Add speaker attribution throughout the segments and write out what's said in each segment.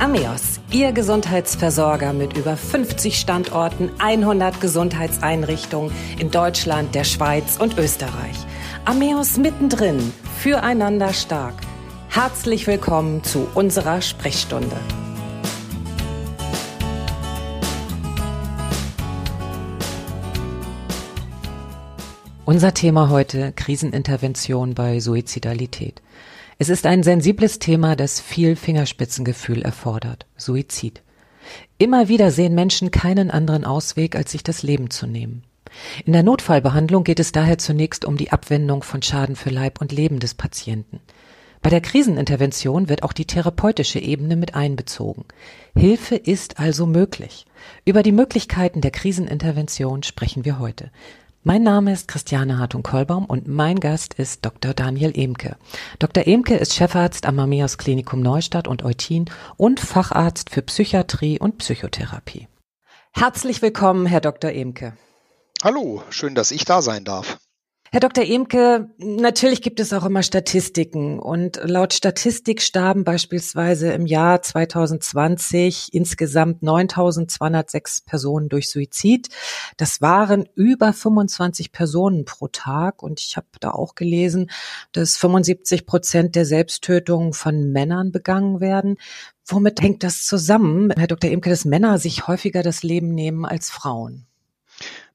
Speaker 1: Ameos, Ihr Gesundheitsversorger mit über 50 Standorten, 100 Gesundheitseinrichtungen in Deutschland, der Schweiz und Österreich. Ameos mittendrin, füreinander stark. Herzlich willkommen zu unserer Sprechstunde. Unser Thema heute Krisenintervention bei Suizidalität. Es ist ein sensibles Thema, das viel Fingerspitzengefühl erfordert. Suizid. Immer wieder sehen Menschen keinen anderen Ausweg, als sich das Leben zu nehmen. In der Notfallbehandlung geht es daher zunächst um die Abwendung von Schaden für Leib und Leben des Patienten. Bei der Krisenintervention wird auch die therapeutische Ebene mit einbezogen. Hilfe ist also möglich. Über die Möglichkeiten der Krisenintervention sprechen wir heute. Mein Name ist Christiane Hartung-Kollbaum und mein Gast ist Dr. Daniel Emke. Dr. Emke ist Chefarzt am Mamias Klinikum Neustadt und Eutin und Facharzt für Psychiatrie und Psychotherapie. Herzlich willkommen, Herr Dr. Emke.
Speaker 2: Hallo, schön, dass ich da sein darf.
Speaker 1: Herr Dr. Emke, natürlich gibt es auch immer Statistiken und laut Statistik starben beispielsweise im Jahr 2020 insgesamt 9.206 Personen durch Suizid. Das waren über 25 Personen pro Tag und ich habe da auch gelesen, dass 75 Prozent der Selbsttötungen von Männern begangen werden. Womit hängt das zusammen, Herr Dr. Emke, dass Männer sich häufiger das Leben nehmen als Frauen?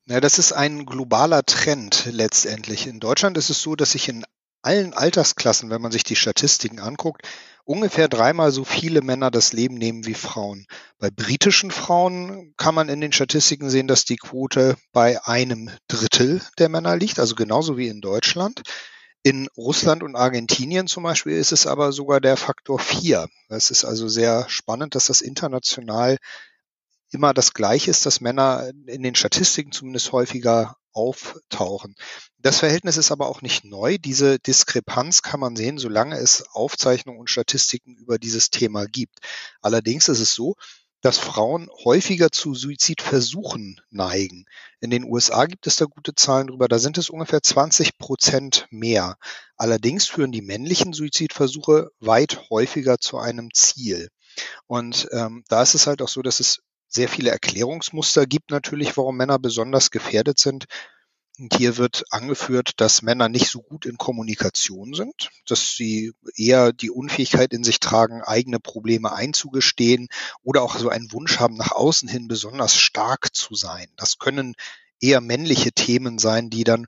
Speaker 2: Ja, das ist ein globaler Trend letztendlich. In Deutschland ist es so, dass sich in allen Altersklassen, wenn man sich die Statistiken anguckt, ungefähr dreimal so viele Männer das Leben nehmen wie Frauen. Bei britischen Frauen kann man in den Statistiken sehen, dass die Quote bei einem Drittel der Männer liegt, also genauso wie in Deutschland. In Russland und Argentinien zum Beispiel ist es aber sogar der Faktor vier. Das ist also sehr spannend, dass das international immer das Gleiche ist, dass Männer in den Statistiken zumindest häufiger auftauchen. Das Verhältnis ist aber auch nicht neu. Diese Diskrepanz kann man sehen, solange es Aufzeichnungen und Statistiken über dieses Thema gibt. Allerdings ist es so, dass Frauen häufiger zu Suizidversuchen neigen. In den USA gibt es da gute Zahlen drüber, da sind es ungefähr 20 Prozent mehr. Allerdings führen die männlichen Suizidversuche weit häufiger zu einem Ziel. Und ähm, da ist es halt auch so, dass es sehr viele Erklärungsmuster gibt natürlich, warum Männer besonders gefährdet sind. Und hier wird angeführt, dass Männer nicht so gut in Kommunikation sind, dass sie eher die Unfähigkeit in sich tragen, eigene Probleme einzugestehen oder auch so einen Wunsch haben, nach außen hin besonders stark zu sein. Das können eher männliche Themen sein, die dann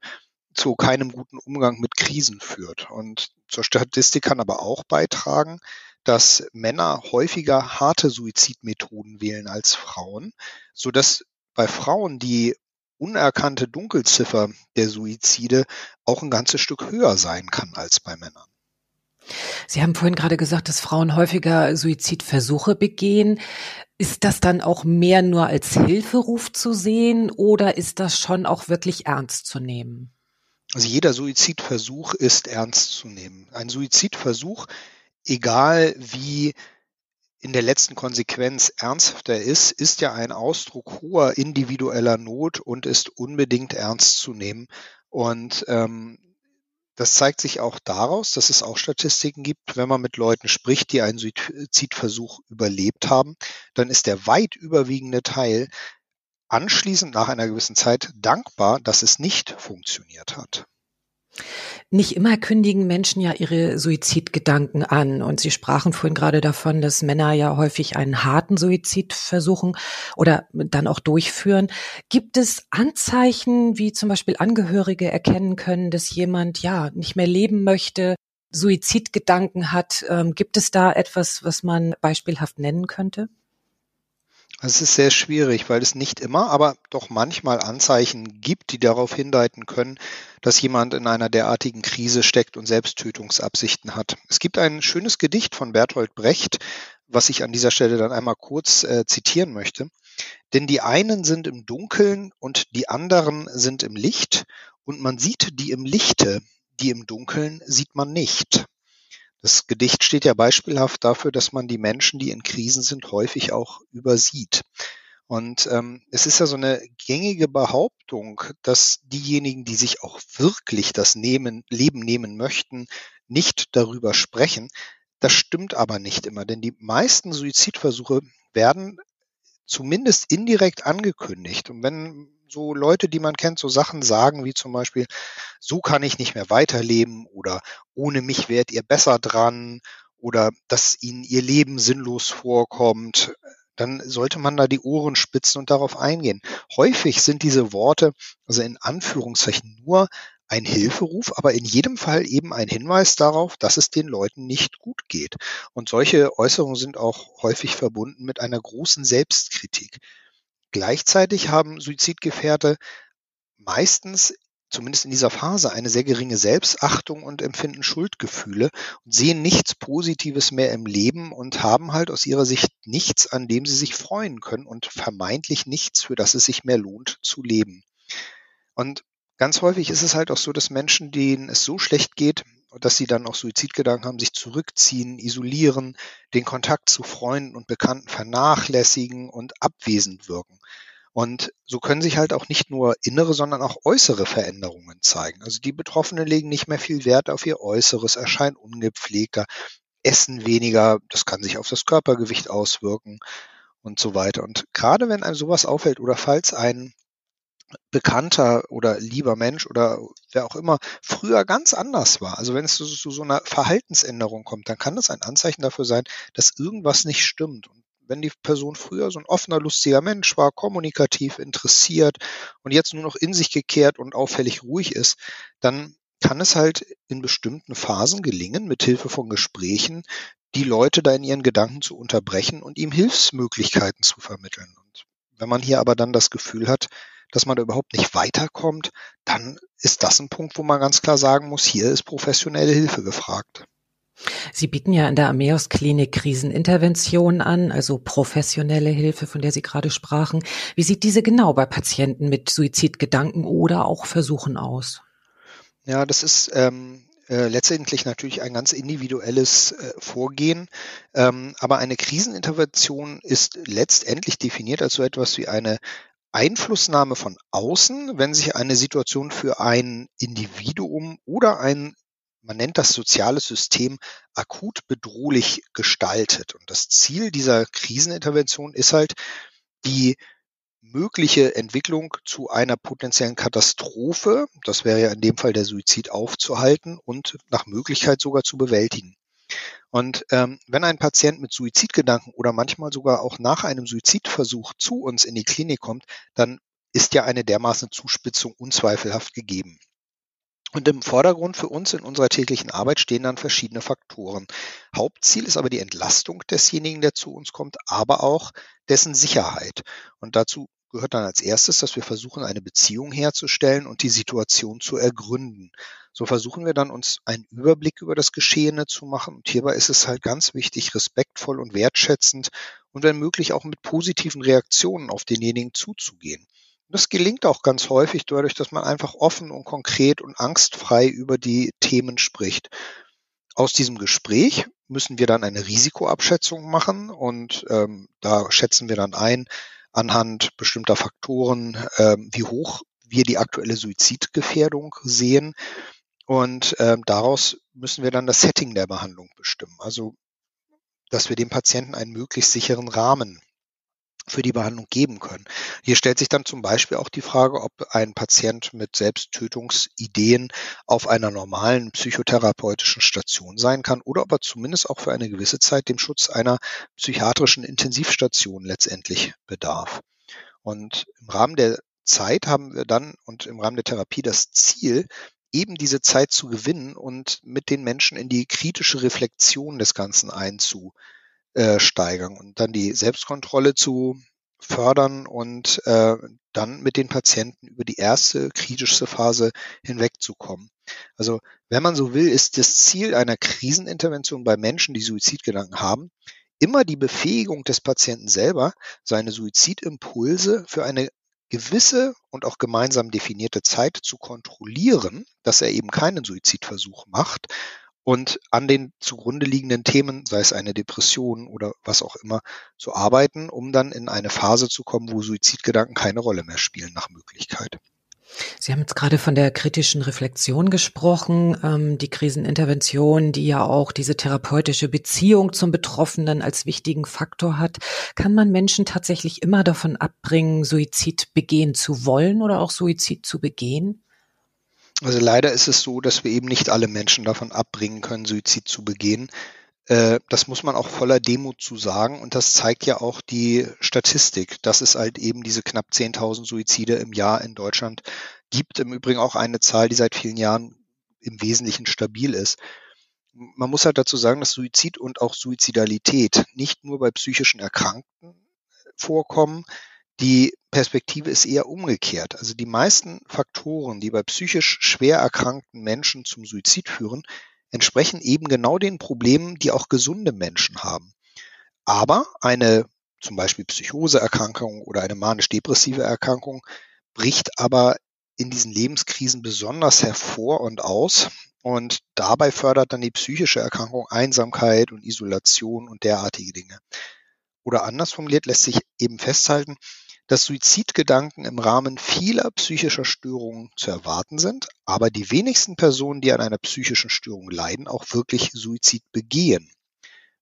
Speaker 2: zu keinem guten Umgang mit Krisen führt. Und zur Statistik kann aber auch beitragen, dass Männer häufiger harte Suizidmethoden wählen als Frauen, so dass bei Frauen die unerkannte Dunkelziffer der Suizide auch ein ganzes Stück höher sein kann als bei Männern.
Speaker 1: Sie haben vorhin gerade gesagt, dass Frauen häufiger Suizidversuche begehen. Ist das dann auch mehr nur als Hilferuf zu sehen oder ist das schon auch wirklich ernst zu nehmen?
Speaker 2: Also jeder Suizidversuch ist ernst zu nehmen. Ein Suizidversuch egal wie in der letzten Konsequenz ernst er ist, ist ja ein Ausdruck hoher individueller Not und ist unbedingt ernst zu nehmen. Und ähm, das zeigt sich auch daraus, dass es auch Statistiken gibt, wenn man mit Leuten spricht, die einen Suizidversuch überlebt haben, dann ist der weit überwiegende Teil anschließend nach einer gewissen Zeit dankbar, dass es nicht funktioniert hat.
Speaker 1: Nicht immer kündigen Menschen ja ihre Suizidgedanken an. Und Sie sprachen vorhin gerade davon, dass Männer ja häufig einen harten Suizid versuchen oder dann auch durchführen. Gibt es Anzeichen, wie zum Beispiel Angehörige erkennen können, dass jemand ja nicht mehr leben möchte, Suizidgedanken hat? Ähm, gibt es da etwas, was man beispielhaft nennen könnte?
Speaker 2: Es ist sehr schwierig, weil es nicht immer, aber doch manchmal Anzeichen gibt, die darauf hindeuten können, dass jemand in einer derartigen Krise steckt und Selbsttötungsabsichten hat. Es gibt ein schönes Gedicht von Bertolt Brecht, was ich an dieser Stelle dann einmal kurz äh, zitieren möchte. Denn die einen sind im Dunkeln und die anderen sind im Licht, und man sieht die im Lichte, die im Dunkeln sieht man nicht. Das Gedicht steht ja beispielhaft dafür, dass man die Menschen, die in Krisen sind, häufig auch übersieht. Und ähm, es ist ja so eine gängige Behauptung, dass diejenigen, die sich auch wirklich das nehmen, Leben nehmen möchten, nicht darüber sprechen. Das stimmt aber nicht immer, denn die meisten Suizidversuche werden zumindest indirekt angekündigt. Und wenn so Leute, die man kennt, so Sachen sagen wie zum Beispiel, so kann ich nicht mehr weiterleben oder ohne mich wärt ihr besser dran oder dass ihnen ihr Leben sinnlos vorkommt, dann sollte man da die Ohren spitzen und darauf eingehen. Häufig sind diese Worte, also in Anführungszeichen nur ein Hilferuf, aber in jedem Fall eben ein Hinweis darauf, dass es den Leuten nicht gut geht. Und solche Äußerungen sind auch häufig verbunden mit einer großen Selbstkritik. Gleichzeitig haben Suizidgefährte meistens zumindest in dieser Phase eine sehr geringe Selbstachtung und empfinden Schuldgefühle und sehen nichts Positives mehr im Leben und haben halt aus ihrer Sicht nichts, an dem sie sich freuen können und vermeintlich nichts, für das es sich mehr lohnt zu leben. Und ganz häufig ist es halt auch so, dass Menschen, denen es so schlecht geht, dass sie dann auch Suizidgedanken haben, sich zurückziehen, isolieren, den Kontakt zu Freunden und Bekannten vernachlässigen und abwesend wirken. Und so können sich halt auch nicht nur innere, sondern auch äußere Veränderungen zeigen. Also die Betroffenen legen nicht mehr viel Wert auf ihr Äußeres, erscheinen ungepflegter, essen weniger, das kann sich auf das Körpergewicht auswirken und so weiter. Und gerade wenn einem sowas auffällt oder falls ein bekannter oder lieber Mensch oder wer auch immer früher ganz anders war. Also wenn es zu, zu, so einer Verhaltensänderung kommt, dann kann das ein Anzeichen dafür sein, dass irgendwas nicht stimmt. Und wenn die Person früher so ein offener, lustiger Mensch war, kommunikativ, interessiert und jetzt nur noch in sich gekehrt und auffällig ruhig ist, dann kann es halt in bestimmten Phasen gelingen, mit Hilfe von Gesprächen die Leute da in ihren Gedanken zu unterbrechen und ihm Hilfsmöglichkeiten zu vermitteln. Und wenn man hier aber dann das Gefühl hat, dass man da überhaupt nicht weiterkommt, dann ist das ein Punkt, wo man ganz klar sagen muss, hier ist professionelle Hilfe gefragt.
Speaker 1: Sie bieten ja in der Ameos Klinik Krisenintervention an, also professionelle Hilfe, von der Sie gerade sprachen. Wie sieht diese genau bei Patienten mit Suizidgedanken oder auch Versuchen aus?
Speaker 2: Ja, das ist ähm, äh, letztendlich natürlich ein ganz individuelles äh, Vorgehen. Ähm, aber eine Krisenintervention ist letztendlich definiert als so etwas wie eine Einflussnahme von außen, wenn sich eine Situation für ein Individuum oder ein man nennt das soziale System akut bedrohlich gestaltet. Und das Ziel dieser Krisenintervention ist halt, die mögliche Entwicklung zu einer potenziellen Katastrophe, das wäre ja in dem Fall der Suizid, aufzuhalten und nach Möglichkeit sogar zu bewältigen. Und ähm, wenn ein Patient mit Suizidgedanken oder manchmal sogar auch nach einem Suizidversuch zu uns in die Klinik kommt, dann ist ja eine dermaßen Zuspitzung unzweifelhaft gegeben. Und im Vordergrund für uns in unserer täglichen Arbeit stehen dann verschiedene Faktoren. Hauptziel ist aber die Entlastung desjenigen, der zu uns kommt, aber auch dessen Sicherheit. Und dazu gehört dann als erstes, dass wir versuchen, eine Beziehung herzustellen und die Situation zu ergründen. So versuchen wir dann uns einen Überblick über das Geschehene zu machen. Und hierbei ist es halt ganz wichtig, respektvoll und wertschätzend und wenn möglich auch mit positiven Reaktionen auf denjenigen zuzugehen. Das gelingt auch ganz häufig dadurch, dass man einfach offen und konkret und angstfrei über die Themen spricht. Aus diesem Gespräch müssen wir dann eine Risikoabschätzung machen und ähm, da schätzen wir dann ein anhand bestimmter Faktoren, äh, wie hoch wir die aktuelle Suizidgefährdung sehen. Und ähm, daraus müssen wir dann das Setting der Behandlung bestimmen. Also, dass wir dem Patienten einen möglichst sicheren Rahmen für die Behandlung geben können. Hier stellt sich dann zum Beispiel auch die Frage, ob ein Patient mit Selbsttötungsideen auf einer normalen psychotherapeutischen Station sein kann oder ob er zumindest auch für eine gewisse Zeit dem Schutz einer psychiatrischen Intensivstation letztendlich bedarf. Und im Rahmen der Zeit haben wir dann und im Rahmen der Therapie das Ziel, eben diese Zeit zu gewinnen und mit den Menschen in die kritische Reflexion des Ganzen einzu äh, steigern und dann die Selbstkontrolle zu fördern und äh, dann mit den Patienten über die erste kritischste Phase hinwegzukommen. Also wenn man so will, ist das Ziel einer Krisenintervention bei Menschen, die Suizidgedanken haben, immer die Befähigung des Patienten selber, seine Suizidimpulse für eine gewisse und auch gemeinsam definierte Zeit zu kontrollieren, dass er eben keinen Suizidversuch macht und an den zugrunde liegenden Themen, sei es eine Depression oder was auch immer, zu arbeiten, um dann in eine Phase zu kommen, wo Suizidgedanken keine Rolle mehr spielen nach Möglichkeit.
Speaker 1: Sie haben jetzt gerade von der kritischen Reflexion gesprochen, ähm, die Krisenintervention, die ja auch diese therapeutische Beziehung zum Betroffenen als wichtigen Faktor hat. Kann man Menschen tatsächlich immer davon abbringen, Suizid begehen zu wollen oder auch Suizid zu begehen?
Speaker 2: Also leider ist es so, dass wir eben nicht alle Menschen davon abbringen können, Suizid zu begehen. Äh, das muss man auch voller Demut zu sagen. Und das zeigt ja auch die Statistik, dass es halt eben diese knapp 10.000 Suizide im Jahr in Deutschland gibt. Im Übrigen auch eine Zahl, die seit vielen Jahren im Wesentlichen stabil ist. Man muss halt dazu sagen, dass Suizid und auch Suizidalität nicht nur bei psychischen Erkrankten vorkommen. Die Perspektive ist eher umgekehrt. Also die meisten Faktoren, die bei psychisch schwer erkrankten Menschen zum Suizid führen, entsprechen eben genau den Problemen, die auch gesunde Menschen haben. Aber eine zum Beispiel Psychoseerkrankung oder eine manisch-depressive Erkrankung bricht aber in diesen Lebenskrisen besonders hervor und aus. Und dabei fördert dann die psychische Erkrankung Einsamkeit und Isolation und derartige Dinge. Oder anders formuliert lässt sich eben festhalten, dass Suizidgedanken im Rahmen vieler psychischer Störungen zu erwarten sind, aber die wenigsten Personen, die an einer psychischen Störung leiden, auch wirklich Suizid begehen.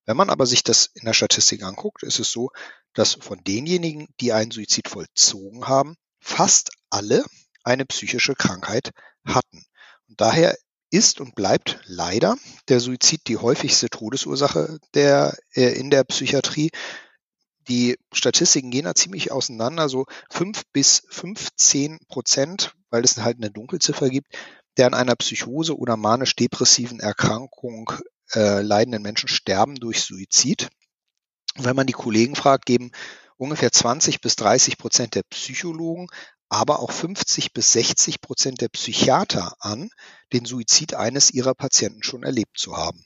Speaker 2: Wenn man aber sich das in der Statistik anguckt, ist es so, dass von denjenigen, die einen Suizid vollzogen haben, fast alle eine psychische Krankheit hatten. Und daher ist und bleibt leider der Suizid die häufigste Todesursache der, äh, in der Psychiatrie die Statistiken gehen da ziemlich auseinander, so fünf bis 15 Prozent, weil es halt eine Dunkelziffer gibt, der an einer Psychose oder manisch-depressiven Erkrankung äh, leidenden Menschen sterben durch Suizid. Wenn man die Kollegen fragt, geben ungefähr 20 bis 30 Prozent der Psychologen, aber auch 50 bis 60 Prozent der Psychiater an, den Suizid eines ihrer Patienten schon erlebt zu haben.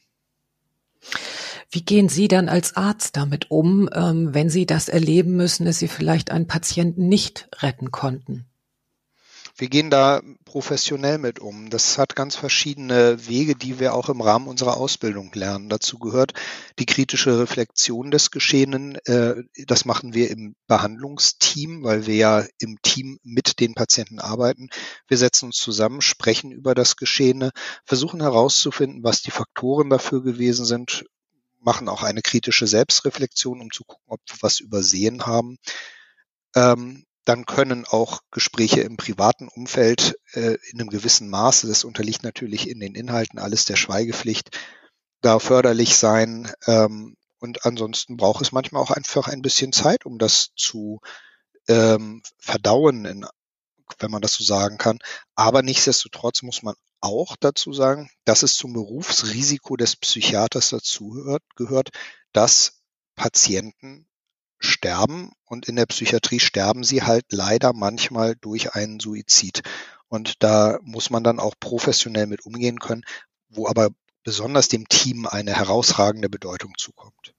Speaker 1: Wie gehen Sie dann als Arzt damit um, ähm, wenn Sie das erleben müssen, dass Sie vielleicht einen Patienten nicht retten konnten?
Speaker 2: Wir gehen da professionell mit um. Das hat ganz verschiedene Wege, die wir auch im Rahmen unserer Ausbildung lernen. Dazu gehört die kritische Reflexion des Geschehenen. Äh, das machen wir im Behandlungsteam, weil wir ja im Team mit den Patienten arbeiten. Wir setzen uns zusammen, sprechen über das Geschehene, versuchen herauszufinden, was die Faktoren dafür gewesen sind, machen auch eine kritische Selbstreflexion, um zu gucken, ob wir was übersehen haben. Ähm, dann können auch Gespräche im privaten Umfeld äh, in einem gewissen Maße, das unterliegt natürlich in den Inhalten alles der Schweigepflicht, da förderlich sein. Ähm, und ansonsten braucht es manchmal auch einfach ein bisschen Zeit, um das zu ähm, verdauen, in, wenn man das so sagen kann. Aber nichtsdestotrotz muss man auch dazu sagen, dass es zum Berufsrisiko des Psychiaters dazu gehört, gehört dass Patienten sterben und in der Psychiatrie sterben sie halt leider manchmal durch einen Suizid. Und da muss man dann auch professionell mit umgehen können, wo aber besonders dem Team eine herausragende Bedeutung zukommt.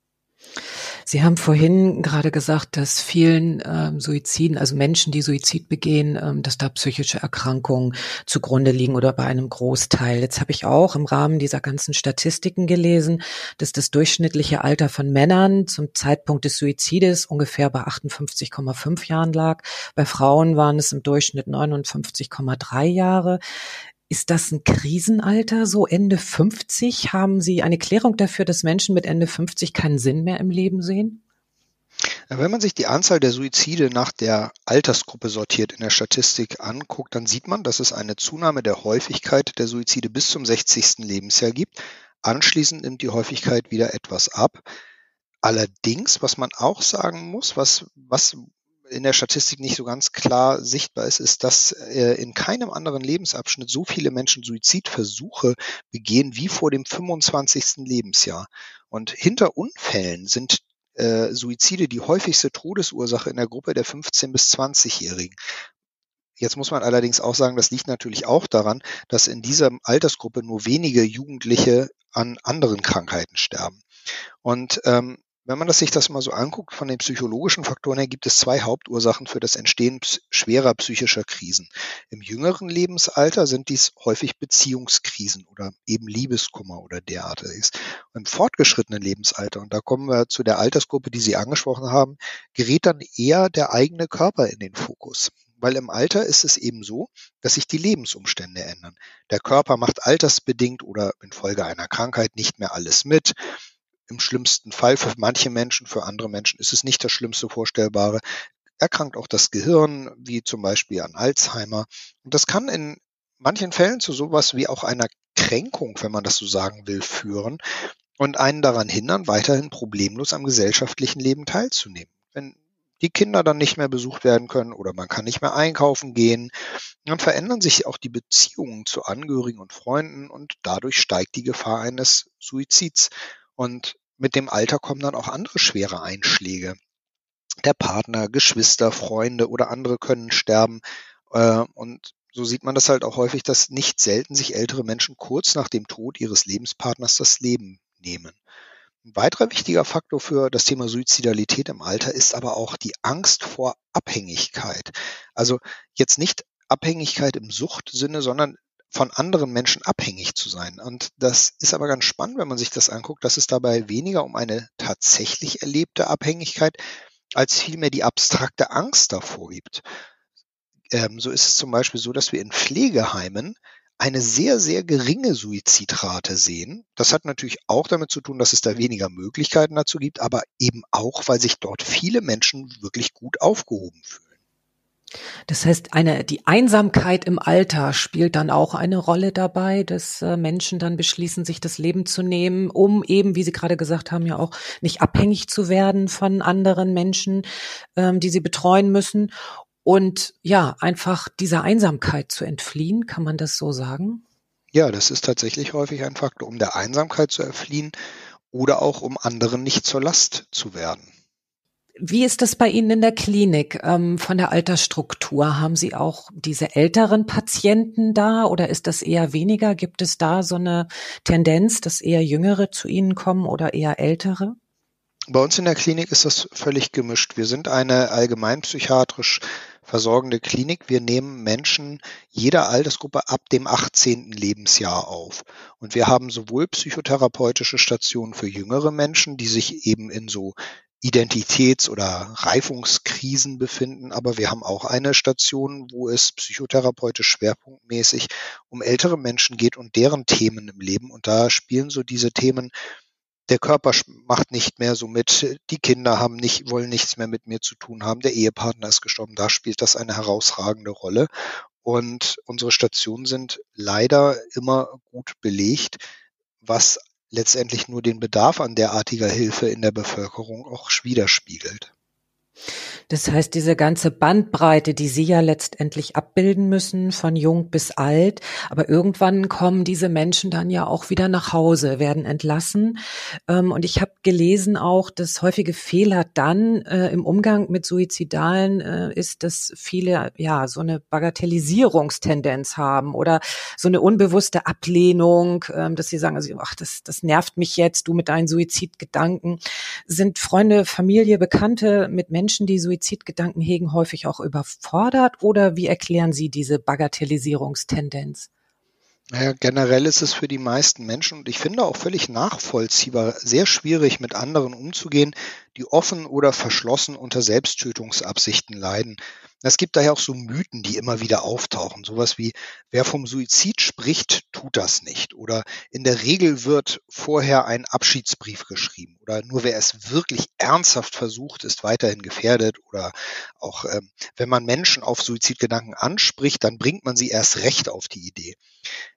Speaker 1: Sie haben vorhin gerade gesagt, dass vielen ähm, Suiziden, also Menschen, die Suizid begehen, ähm, dass da psychische Erkrankungen zugrunde liegen oder bei einem Großteil. Jetzt habe ich auch im Rahmen dieser ganzen Statistiken gelesen, dass das durchschnittliche Alter von Männern zum Zeitpunkt des Suizides ungefähr bei 58,5 Jahren lag. Bei Frauen waren es im Durchschnitt 59,3 Jahre. Ist das ein Krisenalter, so Ende 50? Haben Sie eine Klärung dafür, dass Menschen mit Ende 50 keinen Sinn mehr im Leben sehen?
Speaker 2: Wenn man sich die Anzahl der Suizide nach der Altersgruppe sortiert in der Statistik anguckt, dann sieht man, dass es eine Zunahme der Häufigkeit der Suizide bis zum 60. Lebensjahr gibt. Anschließend nimmt die Häufigkeit wieder etwas ab. Allerdings, was man auch sagen muss, was, was in der Statistik nicht so ganz klar sichtbar ist, ist, dass äh, in keinem anderen Lebensabschnitt so viele Menschen Suizidversuche begehen wie vor dem 25. Lebensjahr. Und hinter Unfällen sind äh, Suizide die häufigste Todesursache in der Gruppe der 15 bis 20-Jährigen. Jetzt muss man allerdings auch sagen, das liegt natürlich auch daran, dass in dieser Altersgruppe nur wenige Jugendliche an anderen Krankheiten sterben. Und ähm, wenn man das sich das mal so anguckt, von den psychologischen Faktoren her gibt es zwei Hauptursachen für das Entstehen schwerer psychischer Krisen. Im jüngeren Lebensalter sind dies häufig Beziehungskrisen oder eben Liebeskummer oder derartiges. Im fortgeschrittenen Lebensalter, und da kommen wir zu der Altersgruppe, die Sie angesprochen haben, gerät dann eher der eigene Körper in den Fokus. weil im Alter ist es eben so, dass sich die Lebensumstände ändern. Der Körper macht altersbedingt oder infolge einer Krankheit nicht mehr alles mit. Im schlimmsten Fall für manche Menschen, für andere Menschen ist es nicht das Schlimmste Vorstellbare. Erkrankt auch das Gehirn, wie zum Beispiel an Alzheimer. Und das kann in manchen Fällen zu sowas wie auch einer Kränkung, wenn man das so sagen will, führen und einen daran hindern, weiterhin problemlos am gesellschaftlichen Leben teilzunehmen. Wenn die Kinder dann nicht mehr besucht werden können oder man kann nicht mehr einkaufen gehen, dann verändern sich auch die Beziehungen zu Angehörigen und Freunden und dadurch steigt die Gefahr eines Suizids. Und mit dem Alter kommen dann auch andere schwere Einschläge. Der Partner, Geschwister, Freunde oder andere können sterben. Äh, und so sieht man das halt auch häufig, dass nicht selten sich ältere Menschen kurz nach dem Tod ihres Lebenspartners das Leben nehmen. Ein weiterer wichtiger Faktor für das Thema Suizidalität im Alter ist aber auch die Angst vor Abhängigkeit. Also jetzt nicht Abhängigkeit im Suchtsinne, sondern von anderen Menschen abhängig zu sein. Und das ist aber ganz spannend, wenn man sich das anguckt, dass es dabei weniger um eine tatsächlich erlebte Abhängigkeit als vielmehr die abstrakte Angst davor gibt. Ähm, so ist es zum Beispiel so, dass wir in Pflegeheimen eine sehr, sehr geringe Suizidrate sehen. Das hat natürlich auch damit zu tun, dass es da weniger Möglichkeiten dazu gibt, aber eben auch, weil sich dort viele Menschen wirklich gut aufgehoben fühlen.
Speaker 1: Das heißt, eine, die Einsamkeit im Alter spielt dann auch eine Rolle dabei, dass äh, Menschen dann beschließen, sich das Leben zu nehmen, um eben, wie Sie gerade gesagt haben, ja auch nicht abhängig zu werden von anderen Menschen, ähm, die sie betreuen müssen und ja, einfach dieser Einsamkeit zu entfliehen, kann man das so sagen?
Speaker 2: Ja, das ist tatsächlich häufig ein Faktor, um der Einsamkeit zu entfliehen oder auch um anderen nicht zur Last zu werden.
Speaker 1: Wie ist das bei Ihnen in der Klinik ähm, von der Altersstruktur? Haben Sie auch diese älteren Patienten da oder ist das eher weniger? Gibt es da so eine Tendenz, dass eher Jüngere zu Ihnen kommen oder eher Ältere?
Speaker 2: Bei uns in der Klinik ist das völlig gemischt. Wir sind eine allgemeinpsychiatrisch versorgende Klinik. Wir nehmen Menschen jeder Altersgruppe ab dem 18. Lebensjahr auf. Und wir haben sowohl psychotherapeutische Stationen für jüngere Menschen, die sich eben in so Identitäts- oder Reifungskrisen befinden, aber wir haben auch eine Station, wo es psychotherapeutisch schwerpunktmäßig um ältere Menschen geht und deren Themen im Leben. Und da spielen so diese Themen der Körper macht nicht mehr so mit, die Kinder haben nicht, wollen nichts mehr mit mir zu tun haben, der Ehepartner ist gestorben, da spielt das eine herausragende Rolle. Und unsere Stationen sind leider immer gut belegt, was letztendlich nur den Bedarf an derartiger Hilfe in der Bevölkerung auch widerspiegelt.
Speaker 1: Das heißt, diese ganze Bandbreite, die Sie ja letztendlich abbilden müssen, von jung bis alt, aber irgendwann kommen diese Menschen dann ja auch wieder nach Hause, werden entlassen. Ähm, und ich habe gelesen auch, dass häufige Fehler dann äh, im Umgang mit Suizidalen äh, ist, dass viele ja so eine Bagatellisierungstendenz haben oder so eine unbewusste Ablehnung, ähm, dass sie sagen, also, ach, das, das nervt mich jetzt, du mit deinen Suizidgedanken. Sind Freunde, Familie, Bekannte mit Menschen, die Suizid Suizidgedanken hegen, häufig auch überfordert oder wie erklären Sie diese Bagatellisierungstendenz?
Speaker 2: Naja, generell ist es für die meisten Menschen und ich finde auch völlig nachvollziehbar sehr schwierig, mit anderen umzugehen, die offen oder verschlossen unter Selbsttötungsabsichten leiden. Es gibt daher auch so Mythen, die immer wieder auftauchen. Sowas wie, wer vom Suizid spricht, tut das nicht. Oder in der Regel wird vorher ein Abschiedsbrief geschrieben. Oder nur wer es wirklich ernsthaft versucht, ist weiterhin gefährdet. Oder auch, ähm, wenn man Menschen auf Suizidgedanken anspricht, dann bringt man sie erst recht auf die Idee.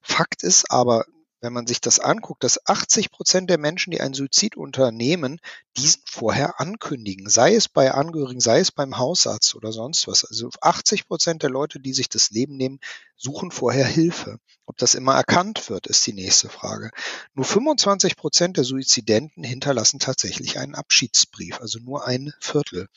Speaker 2: Fakt ist aber, wenn man sich das anguckt, dass 80 Prozent der Menschen, die einen Suizid unternehmen, diesen vorher ankündigen, sei es bei Angehörigen, sei es beim Hausarzt oder sonst was. Also 80 Prozent der Leute, die sich das Leben nehmen, suchen vorher Hilfe. Ob das immer erkannt wird, ist die nächste Frage. Nur 25 Prozent der Suizidenten hinterlassen tatsächlich einen Abschiedsbrief, also nur ein Viertel.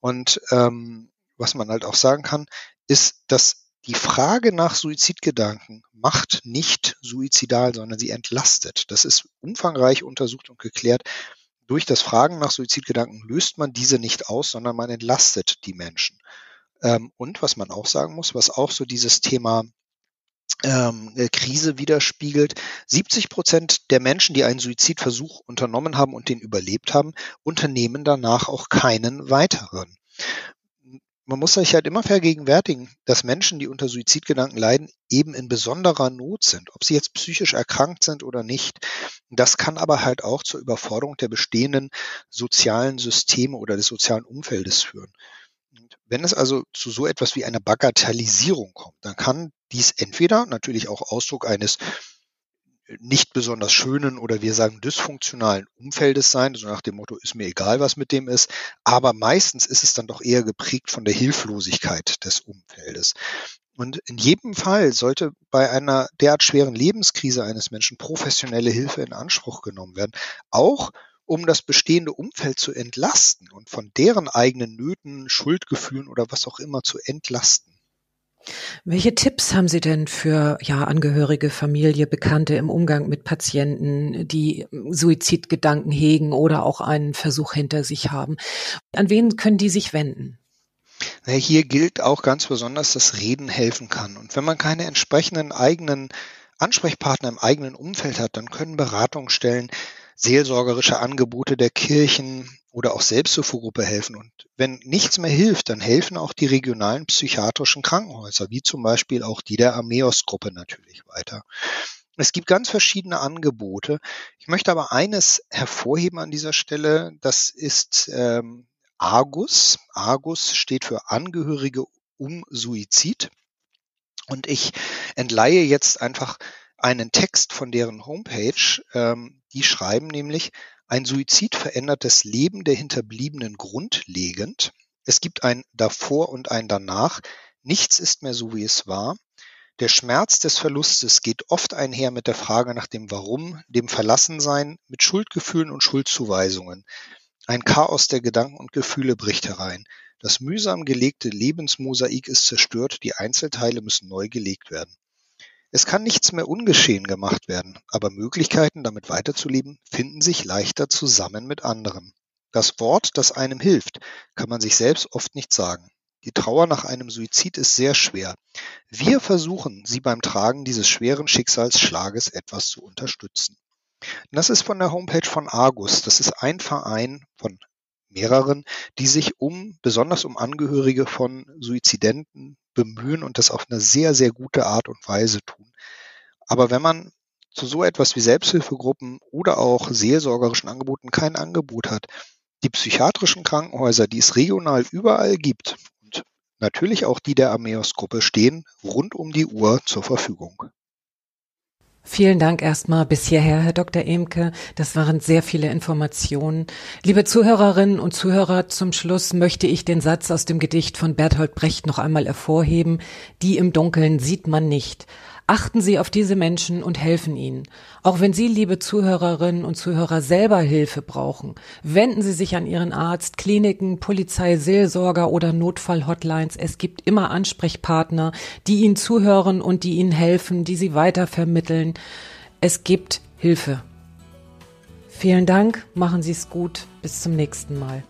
Speaker 2: Und ähm, was man halt auch sagen kann, ist, dass die Frage nach Suizidgedanken macht nicht suizidal, sondern sie entlastet. Das ist umfangreich untersucht und geklärt. Durch das Fragen nach Suizidgedanken löst man diese nicht aus, sondern man entlastet die Menschen. Ähm, und was man auch sagen muss, was auch so dieses Thema ähm, Krise widerspiegelt. 70 Prozent der Menschen, die einen Suizidversuch unternommen haben und den überlebt haben, unternehmen danach auch keinen weiteren man muss sich halt immer vergegenwärtigen, dass Menschen, die unter Suizidgedanken leiden, eben in besonderer Not sind, ob sie jetzt psychisch erkrankt sind oder nicht. Das kann aber halt auch zur Überforderung der bestehenden sozialen Systeme oder des sozialen Umfeldes führen. Und wenn es also zu so etwas wie einer Bagatellisierung kommt, dann kann dies entweder natürlich auch Ausdruck eines nicht besonders schönen oder wir sagen dysfunktionalen Umfeldes sein, so nach dem Motto, ist mir egal, was mit dem ist. Aber meistens ist es dann doch eher geprägt von der Hilflosigkeit des Umfeldes. Und in jedem Fall sollte bei einer derart schweren Lebenskrise eines Menschen professionelle Hilfe in Anspruch genommen werden. Auch um das bestehende Umfeld zu entlasten und von deren eigenen Nöten, Schuldgefühlen oder was auch immer zu entlasten.
Speaker 1: Welche Tipps haben Sie denn für ja, Angehörige, Familie, Bekannte im Umgang mit Patienten, die Suizidgedanken hegen oder auch einen Versuch hinter sich haben? An wen können die sich wenden?
Speaker 2: Hier gilt auch ganz besonders, dass Reden helfen kann. Und wenn man keine entsprechenden eigenen Ansprechpartner im eigenen Umfeld hat, dann können Beratungsstellen, seelsorgerische Angebote der Kirchen, oder auch Selbsthilfegruppe helfen. Und wenn nichts mehr hilft, dann helfen auch die regionalen psychiatrischen Krankenhäuser, wie zum Beispiel auch die der Ameos-Gruppe natürlich weiter. Es gibt ganz verschiedene Angebote. Ich möchte aber eines hervorheben an dieser Stelle. Das ist ähm, Argus. Argus steht für Angehörige um Suizid. Und ich entleihe jetzt einfach einen Text von deren Homepage. Ähm, die schreiben nämlich, ein Suizid verändert das Leben der Hinterbliebenen grundlegend. Es gibt ein Davor und ein Danach. Nichts ist mehr so, wie es war. Der Schmerz des Verlustes geht oft einher mit der Frage nach dem Warum, dem Verlassensein, mit Schuldgefühlen und Schuldzuweisungen. Ein Chaos der Gedanken und Gefühle bricht herein. Das mühsam gelegte Lebensmosaik ist zerstört, die Einzelteile müssen neu gelegt werden. Es kann nichts mehr ungeschehen gemacht werden, aber Möglichkeiten, damit weiterzuleben, finden sich leichter zusammen mit anderen. Das Wort, das einem hilft, kann man sich selbst oft nicht sagen. Die Trauer nach einem Suizid ist sehr schwer. Wir versuchen, Sie beim Tragen dieses schweren Schicksalsschlages etwas zu unterstützen. Das ist von der Homepage von Argus. Das ist ein Verein von mehreren, die sich um, besonders um Angehörige von Suizidenten bemühen und das auf eine sehr, sehr gute Art und Weise tun. Aber wenn man zu so etwas wie Selbsthilfegruppen oder auch seelsorgerischen Angeboten kein Angebot hat, die psychiatrischen Krankenhäuser, die es regional überall gibt und natürlich auch die der Ameos-Gruppe stehen rund um die Uhr zur Verfügung.
Speaker 1: Vielen Dank erstmal bis hierher, Herr Dr. Emke. Das waren sehr viele Informationen. Liebe Zuhörerinnen und Zuhörer, zum Schluss möchte ich den Satz aus dem Gedicht von Bertolt Brecht noch einmal hervorheben. Die im Dunkeln sieht man nicht. Achten Sie auf diese Menschen und helfen ihnen. Auch wenn Sie, liebe Zuhörerinnen und Zuhörer, selber Hilfe brauchen, wenden Sie sich an Ihren Arzt, Kliniken, Polizei, Seelsorger oder Notfallhotlines. Es gibt immer Ansprechpartner, die Ihnen zuhören und die Ihnen helfen, die Sie weitervermitteln. Es gibt Hilfe. Vielen Dank, machen Sie es gut. Bis zum nächsten Mal.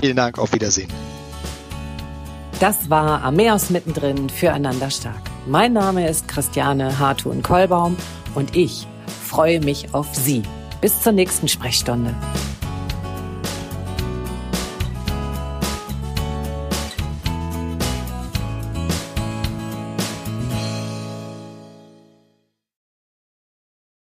Speaker 2: Vielen Dank, auf Wiedersehen.
Speaker 1: Das war Ameos mittendrin füreinander stark. Mein Name ist Christiane Hartun-Kollbaum und ich freue mich auf Sie. Bis zur nächsten Sprechstunde.